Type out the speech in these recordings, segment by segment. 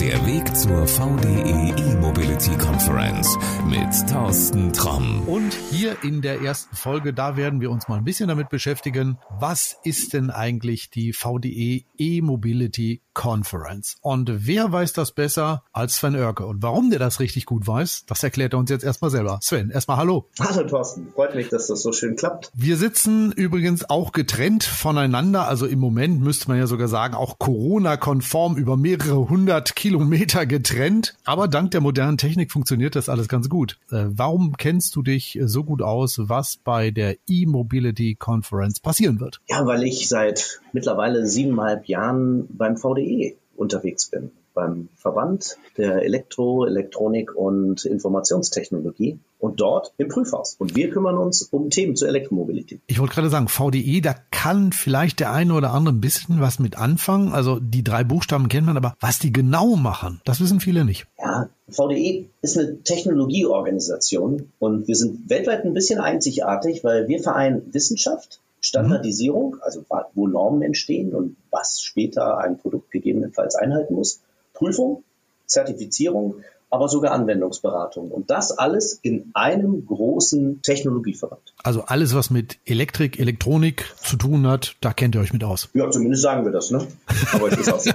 Der Weg zur VDE E-Mobility Conference mit Thorsten Tromm. Und hier in der ersten Folge, da werden wir uns mal ein bisschen damit beschäftigen, was ist denn eigentlich die VDE E-Mobility Conference? Und wer weiß das besser als Sven Oerke? Und warum der das richtig gut weiß, das erklärt er uns jetzt erstmal selber. Sven, erstmal hallo. Hallo Thorsten, freut mich, dass das so schön klappt. Wir sitzen übrigens auch getrennt voneinander, also im Moment müsste man ja sogar sagen, auch Corona-konform über mehrere hundert Kilometer getrennt. Aber dank der modernen Technik funktioniert das alles ganz gut. Äh, warum kennst du dich so gut aus, was bei der E-Mobility Conference passieren wird? Ja, weil ich seit mittlerweile siebeneinhalb Jahren beim VDE unterwegs bin beim Verband der Elektro-, Elektronik- und Informationstechnologie und dort im Prüfhaus. Und wir kümmern uns um Themen zur Elektromobilität. Ich wollte gerade sagen, VDE, da kann vielleicht der eine oder andere ein bisschen was mit anfangen. Also die drei Buchstaben kennt man, aber was die genau machen, das wissen viele nicht. Ja, VDE ist eine Technologieorganisation und wir sind weltweit ein bisschen einzigartig, weil wir vereinen Wissenschaft, Standardisierung, also wo Normen entstehen und was später ein Produkt gegebenenfalls einhalten muss, Prüfung, Zertifizierung, aber sogar Anwendungsberatung. Und das alles in einem großen Technologieverband. Also alles, was mit Elektrik, Elektronik zu tun hat, da kennt ihr euch mit aus. Ja, zumindest sagen wir das, ne? Aber ist auch so.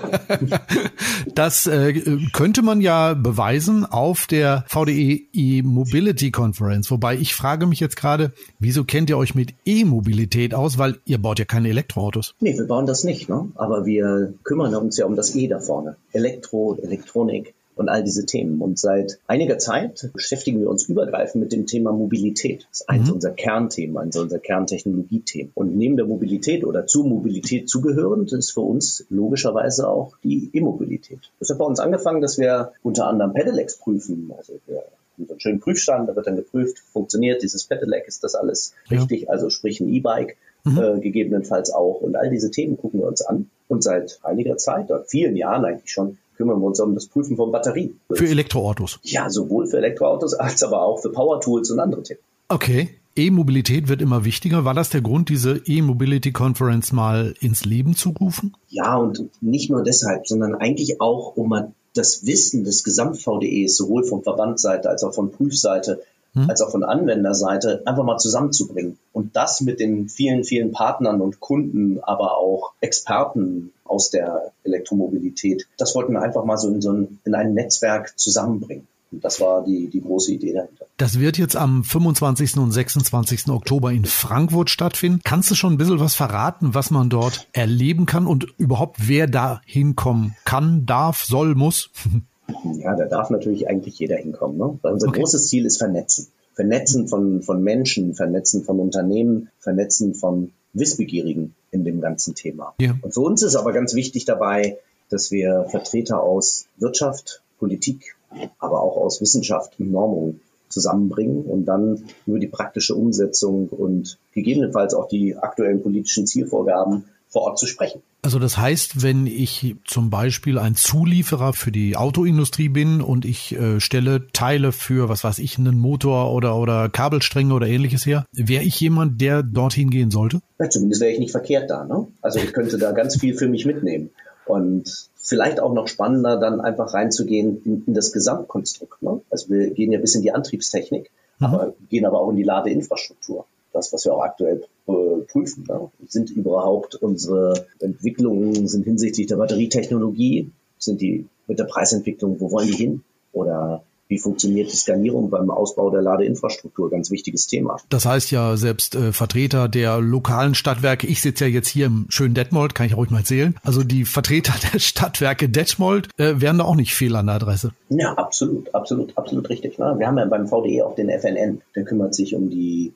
das äh, könnte man ja beweisen auf der VDE E-Mobility Conference. Wobei ich frage mich jetzt gerade, wieso kennt ihr euch mit E-Mobilität aus? Weil ihr baut ja keine Elektroautos. Nee, wir bauen das nicht, ne? Aber wir kümmern uns ja um das E da vorne. Elektro, Elektronik, und all diese Themen. Und seit einiger Zeit beschäftigen wir uns übergreifend mit dem Thema Mobilität. Das ist eines mhm. unserer Kernthemen, eines unserer Kerntechnologiethemen. Und neben der Mobilität oder zur Mobilität zugehörend ist für uns logischerweise auch die E-Mobilität. Das hat bei uns angefangen, dass wir unter anderem Pedelecs prüfen. Also wir haben so einen schönen Prüfstand, da wird dann geprüft, funktioniert dieses Pedelec, ist das alles ja. richtig, also sprich ein E-Bike. Mhm. Äh, gegebenenfalls auch. Und all diese Themen gucken wir uns an. Und seit einiger Zeit, oder vielen Jahren eigentlich schon, kümmern wir uns um das Prüfen von Batterien. Für Elektroautos? Ja, sowohl für Elektroautos als aber auch für Power Tools und andere Themen. Okay. E-Mobilität wird immer wichtiger. War das der Grund, diese E-Mobility Conference mal ins Leben zu rufen? Ja, und nicht nur deshalb, sondern eigentlich auch, um mal das Wissen des Gesamt-VDEs sowohl von Verbandseite als auch von Prüfseite hm. als auch von Anwenderseite einfach mal zusammenzubringen. Und das mit den vielen, vielen Partnern und Kunden, aber auch Experten aus der Elektromobilität. Das wollten wir einfach mal so in so ein, in ein Netzwerk zusammenbringen. Und das war die, die große Idee dahinter. Das wird jetzt am 25. und 26. Oktober in Frankfurt stattfinden. Kannst du schon ein bisschen was verraten, was man dort erleben kann und überhaupt wer da hinkommen kann, darf, soll, muss? Ja, da darf natürlich eigentlich jeder hinkommen. Ne? Weil unser okay. großes Ziel ist Vernetzen. Vernetzen von, von Menschen, Vernetzen von Unternehmen, Vernetzen von Wissbegierigen in dem ganzen Thema. Ja. Und für uns ist aber ganz wichtig dabei, dass wir Vertreter aus Wirtschaft, Politik, aber auch aus Wissenschaft und Normung zusammenbringen und dann über die praktische Umsetzung und gegebenenfalls auch die aktuellen politischen Zielvorgaben vor Ort zu sprechen. Also das heißt, wenn ich zum Beispiel ein Zulieferer für die Autoindustrie bin und ich äh, stelle Teile für, was weiß ich, einen Motor oder, oder Kabelstränge oder ähnliches her, wäre ich jemand, der dorthin gehen sollte? Ja, zumindest wäre ich nicht verkehrt da. Ne? Also ich könnte da ganz viel für mich mitnehmen. Und vielleicht auch noch spannender, dann einfach reinzugehen in, in das Gesamtkonstrukt. Ne? Also wir gehen ja bis in die Antriebstechnik, mhm. aber gehen aber auch in die Ladeinfrastruktur das, was wir auch aktuell äh, prüfen. Ne? Sind überhaupt unsere Entwicklungen, sind hinsichtlich der Batterietechnologie, sind die mit der Preisentwicklung, wo wollen die hin? Oder wie funktioniert die Skanierung beim Ausbau der Ladeinfrastruktur? Ganz wichtiges Thema. Das heißt ja, selbst äh, Vertreter der lokalen Stadtwerke, ich sitze ja jetzt hier im schönen Detmold, kann ich ruhig mal erzählen. Also die Vertreter der Stadtwerke Detmold äh, wären da auch nicht fehl an der Adresse. Ja, absolut, absolut, absolut richtig. Ne? Wir haben ja beim VDE auch den FNN, der kümmert sich um die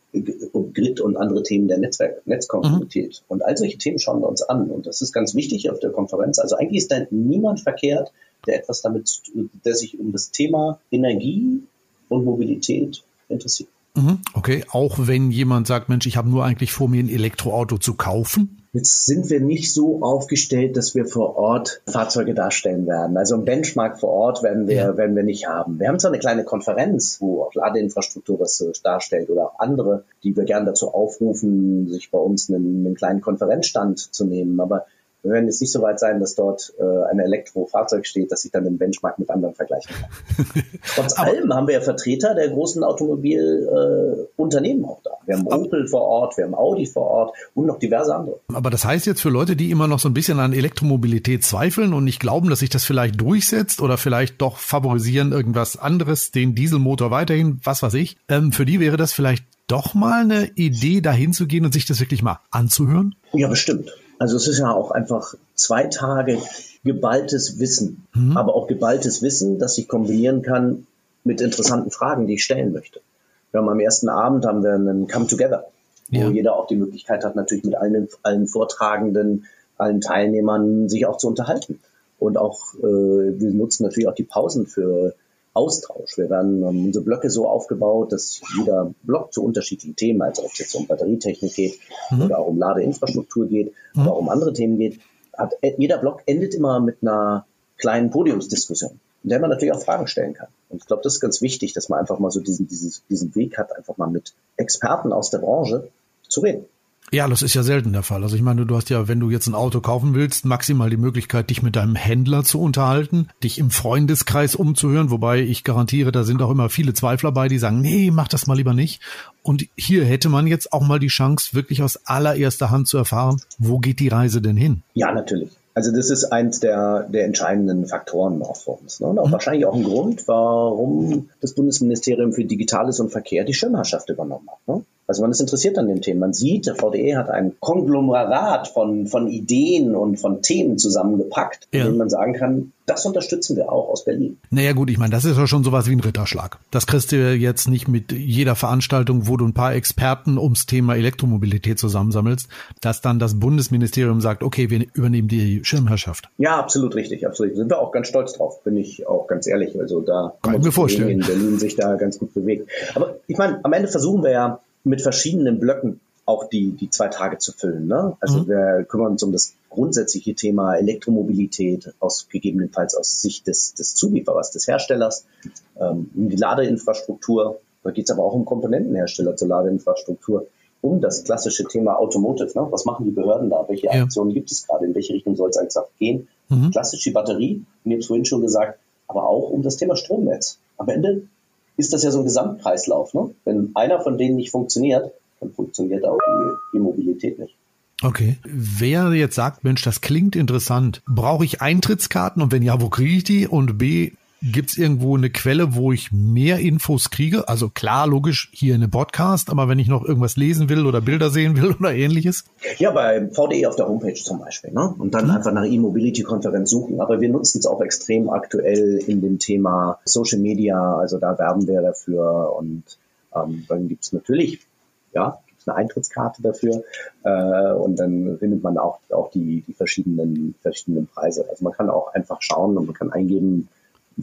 um Grid und andere Themen der Netzwerk, Netzkontinuität. Mhm. Und all solche Themen schauen wir uns an. Und das ist ganz wichtig auf der Konferenz. Also eigentlich ist da niemand verkehrt, der etwas damit, der sich um das Thema Energie und Mobilität interessiert. Mhm, okay, auch wenn jemand sagt, Mensch, ich habe nur eigentlich vor, mir ein Elektroauto zu kaufen. Jetzt sind wir nicht so aufgestellt, dass wir vor Ort Fahrzeuge darstellen werden. Also ein Benchmark vor Ort werden wir, ja. werden wir nicht haben. Wir haben zwar eine kleine Konferenz, wo auch Ladeinfrastruktur was darstellt oder auch andere, die wir gerne dazu aufrufen, sich bei uns einen, einen kleinen Konferenzstand zu nehmen. Aber Wir werden jetzt nicht so weit sein, dass dort äh, ein Elektrofahrzeug steht, das sich dann im Benchmark mit anderen vergleichen kann. Trotz allem haben wir ja Vertreter der großen Automobilunternehmen äh, auch da. Wir haben Opel vor Ort, wir haben Audi vor Ort und noch diverse andere. Aber das heißt jetzt für Leute, die immer noch so ein bisschen an Elektromobilität zweifeln und nicht glauben, dass sich das vielleicht durchsetzt oder vielleicht doch favorisieren irgendwas anderes, den Dieselmotor weiterhin, was weiß ich, ähm, für die wäre das vielleicht doch mal eine Idee, dahin zu gehen und sich das wirklich mal anzuhören? Ja, bestimmt. Also es ist ja auch einfach zwei Tage geballtes Wissen, mhm. aber auch geballtes Wissen, das sich kombinieren kann mit interessanten Fragen, die ich stellen möchte. Wir haben am ersten Abend haben wir einen Come Together, wo ja. jeder auch die Möglichkeit hat, natürlich mit allen, allen Vortragenden, allen Teilnehmern sich auch zu unterhalten. Und auch, äh, wir nutzen natürlich auch die Pausen für Austausch. Wir werden um, unsere Blöcke so aufgebaut, dass jeder Block zu unterschiedlichen Themen, also ob es jetzt um Batterietechnik geht mhm. oder auch um Ladeinfrastruktur geht mhm. oder auch um andere Themen geht, hat äh, jeder Block endet immer mit einer kleinen Podiumsdiskussion, in der man natürlich auch Fragen stellen kann. Und ich glaube, das ist ganz wichtig, dass man einfach mal so diesen, diesen, diesen Weg hat, einfach mal mit Experten aus der Branche zu reden. Ja, das ist ja selten der Fall. Also ich meine, du hast ja, wenn du jetzt ein Auto kaufen willst, maximal die Möglichkeit, dich mit deinem Händler zu unterhalten, dich im Freundeskreis umzuhören, wobei ich garantiere, da sind auch immer viele Zweifler bei, die sagen, nee, mach das mal lieber nicht. Und hier hätte man jetzt auch mal die Chance, wirklich aus allererster Hand zu erfahren, wo geht die Reise denn hin? Ja, natürlich. Also das ist eins der, der entscheidenden Faktoren auch für uns. Ne? Und auch mhm. wahrscheinlich auch ein Grund, warum das Bundesministerium für Digitales und Verkehr die Schirmherrschaft übernommen hat. Ne? Also man ist interessiert an dem Thema. Man sieht, der VDE hat ein Konglomerat von, von Ideen und von Themen zusammengepackt, ja. in denen man sagen kann, das unterstützen wir auch aus Berlin. Naja gut, ich meine, das ist ja schon sowas wie ein Ritterschlag. Das kriegst du jetzt nicht mit jeder Veranstaltung, wo du ein paar Experten ums Thema Elektromobilität zusammensammelst, dass dann das Bundesministerium sagt, okay, wir übernehmen die Schirmherrschaft. Ja, absolut richtig, absolut. Sind wir auch ganz stolz drauf, bin ich auch ganz ehrlich. Also da kann ich mir vorstellen. in Berlin sich da ganz gut bewegt. Aber ich meine, am Ende versuchen wir ja mit verschiedenen Blöcken auch die, die zwei Tage zu füllen. Ne? Also mhm. wir kümmern uns um das grundsätzliche Thema Elektromobilität aus gegebenenfalls aus Sicht des, des Zulieferers, des Herstellers, ähm, um die Ladeinfrastruktur. Da geht es aber auch um Komponentenhersteller zur Ladeinfrastruktur, um das klassische Thema Automotive. Ne? Was machen die Behörden da? Welche ja. Aktionen gibt es gerade? In welche Richtung soll es eigentlich gehen? Mhm. Klassisch die Batterie, habe vorhin schon gesagt, aber auch um das Thema Stromnetz. Am Ende ist das ja so ein Gesamtkreislauf. Ne? Wenn einer von denen nicht funktioniert, dann funktioniert auch die, die Mobilität nicht. Okay. Wer jetzt sagt, Mensch, das klingt interessant, brauche ich Eintrittskarten und wenn ja, wo kriege ich die? Und B, Gibt es irgendwo eine Quelle, wo ich mehr Infos kriege? Also klar, logisch, hier in einem Podcast, aber wenn ich noch irgendwas lesen will oder Bilder sehen will oder ähnliches? Ja, bei VDE auf der Homepage zum Beispiel. Ne? Und dann mhm. einfach nach E-Mobility-Konferenz suchen. Aber wir nutzen es auch extrem aktuell in dem Thema Social Media. Also da werben wir dafür. Und ähm, dann gibt es natürlich, ja, eine Eintrittskarte dafür äh, und dann findet man auch, auch die, die verschiedenen, verschiedenen Preise. Also man kann auch einfach schauen und man kann eingeben,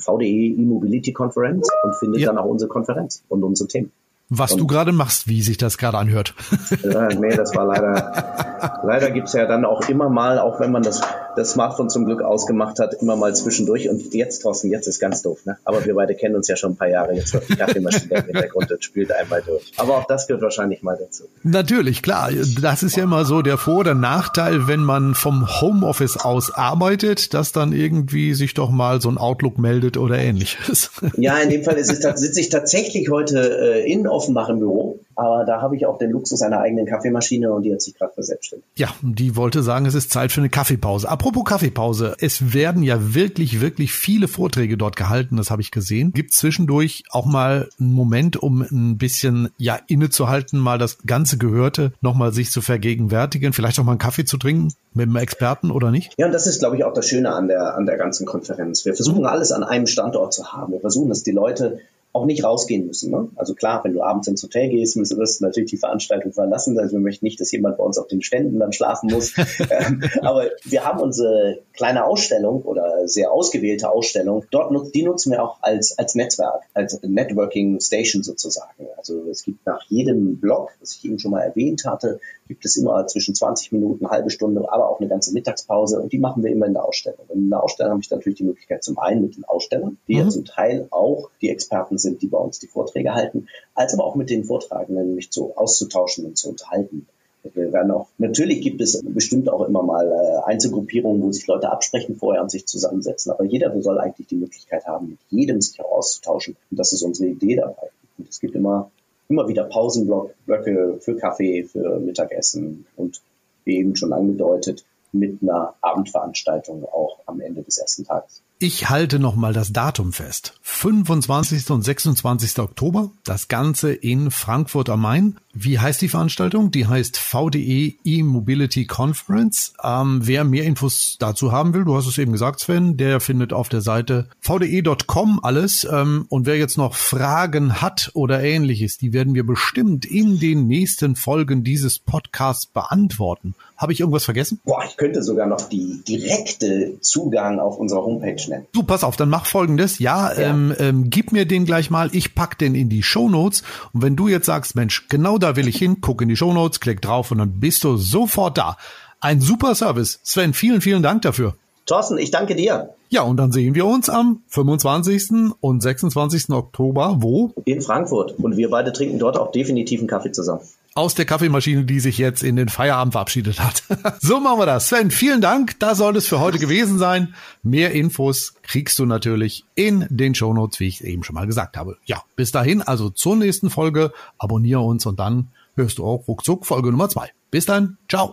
VDE E-Mobility Conference und findet ja. dann auch unsere Konferenz und unsere Themen. Was und, du gerade machst, wie sich das gerade anhört. Äh, nee, das war leider, leider gibt's ja dann auch immer mal, auch wenn man das, das Smartphone zum Glück ausgemacht hat, immer mal zwischendurch. Und jetzt, Thorsten, jetzt ist ganz doof, ne? Aber wir beide kennen uns ja schon ein paar Jahre. Jetzt wird die Kaffeemaschine im Hintergrund und spielt einmal durch. Aber auch das gehört wahrscheinlich mal dazu. Natürlich, klar. Das ist ja immer so der Vor- oder Nachteil, wenn man vom Homeoffice aus arbeitet, dass dann irgendwie sich doch mal so ein Outlook meldet oder ähnliches. Ja, in dem Fall ist es, sitze ich tatsächlich heute äh, in Offenbach im Büro. Aber da habe ich auch den Luxus einer eigenen Kaffeemaschine und die hat sich gerade verselbstständigt. Ja, die wollte sagen, es ist Zeit für eine Kaffeepause. Apropos Kaffeepause, es werden ja wirklich, wirklich viele Vorträge dort gehalten, das habe ich gesehen. Gibt zwischendurch auch mal einen Moment, um ein bisschen ja innezuhalten, mal das ganze Gehörte nochmal sich zu vergegenwärtigen, vielleicht auch mal einen Kaffee zu trinken mit einem Experten oder nicht? Ja, und das ist, glaube ich, auch das Schöne an der, an der ganzen Konferenz. Wir versuchen alles an einem Standort zu haben. Wir versuchen, dass die Leute auch nicht rausgehen müssen. Ne? Also klar, wenn du abends ins Hotel gehst, müssen wir natürlich die Veranstaltung verlassen. Also wir möchten nicht, dass jemand bei uns auf den Ständen dann schlafen muss. Ähm, aber wir haben unsere kleine Ausstellung oder sehr ausgewählte Ausstellung. Dort die nutzen wir auch als als Netzwerk, als Networking Station sozusagen. Also es gibt nach jedem Blog, das ich eben schon mal erwähnt hatte, gibt es immer zwischen 20 Minuten, halbe Stunde, aber auch eine ganze Mittagspause und die machen wir immer in der Ausstellung. Und in der Ausstellung habe ich natürlich die Möglichkeit zum einen mit den Ausstellern, die mhm. ja zum Teil auch die Experten sind, die bei uns die Vorträge halten, als aber auch mit den Vortragenden mich so auszutauschen und zu unterhalten. Wir werden auch, natürlich gibt es bestimmt auch immer mal äh, Einzelgruppierungen, wo sich Leute absprechen vorher und sich zusammensetzen. Aber jeder soll eigentlich die Möglichkeit haben, mit jedem sich auch auszutauschen. Und das ist unsere Idee dabei. Und es gibt immer, immer wieder Pausenblöcke für Kaffee, für Mittagessen und wie eben schon angedeutet, mit einer Abendveranstaltung auch am Ende des ersten Tages. Ich halte noch mal das Datum fest. 25. und 26. Oktober. Das Ganze in Frankfurt am Main. Wie heißt die Veranstaltung? Die heißt VDE E-Mobility Conference. Ähm, wer mehr Infos dazu haben will, du hast es eben gesagt, Sven, der findet auf der Seite vde.com alles. Ähm, und wer jetzt noch Fragen hat oder ähnliches, die werden wir bestimmt in den nächsten Folgen dieses Podcasts beantworten. Habe ich irgendwas vergessen? Boah, ich könnte sogar noch die direkte Zugang auf unserer Homepage nennen. Du, pass auf, dann mach folgendes. Ja, ja. Ähm, ähm, gib mir den gleich mal. Ich pack den in die Show Notes. Und wenn du jetzt sagst, Mensch, genau da will ich hin, guck in die Show Notes, klick drauf und dann bist du sofort da. Ein super Service. Sven, vielen, vielen Dank dafür. Thorsten, ich danke dir. Ja, und dann sehen wir uns am 25. und 26. Oktober. Wo? In Frankfurt. Und wir beide trinken dort auch definitiv einen Kaffee zusammen aus der Kaffeemaschine, die sich jetzt in den Feierabend verabschiedet hat. so machen wir das. Sven, vielen Dank. Das soll es für heute gewesen sein. Mehr Infos kriegst du natürlich in den Shownotes, wie ich eben schon mal gesagt habe. Ja, bis dahin, also zur nächsten Folge. Abonniere uns und dann hörst du auch ruckzuck Folge Nummer zwei. Bis dann. Ciao.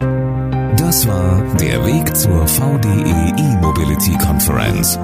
Das war der Weg zur VDE E-Mobility Conference.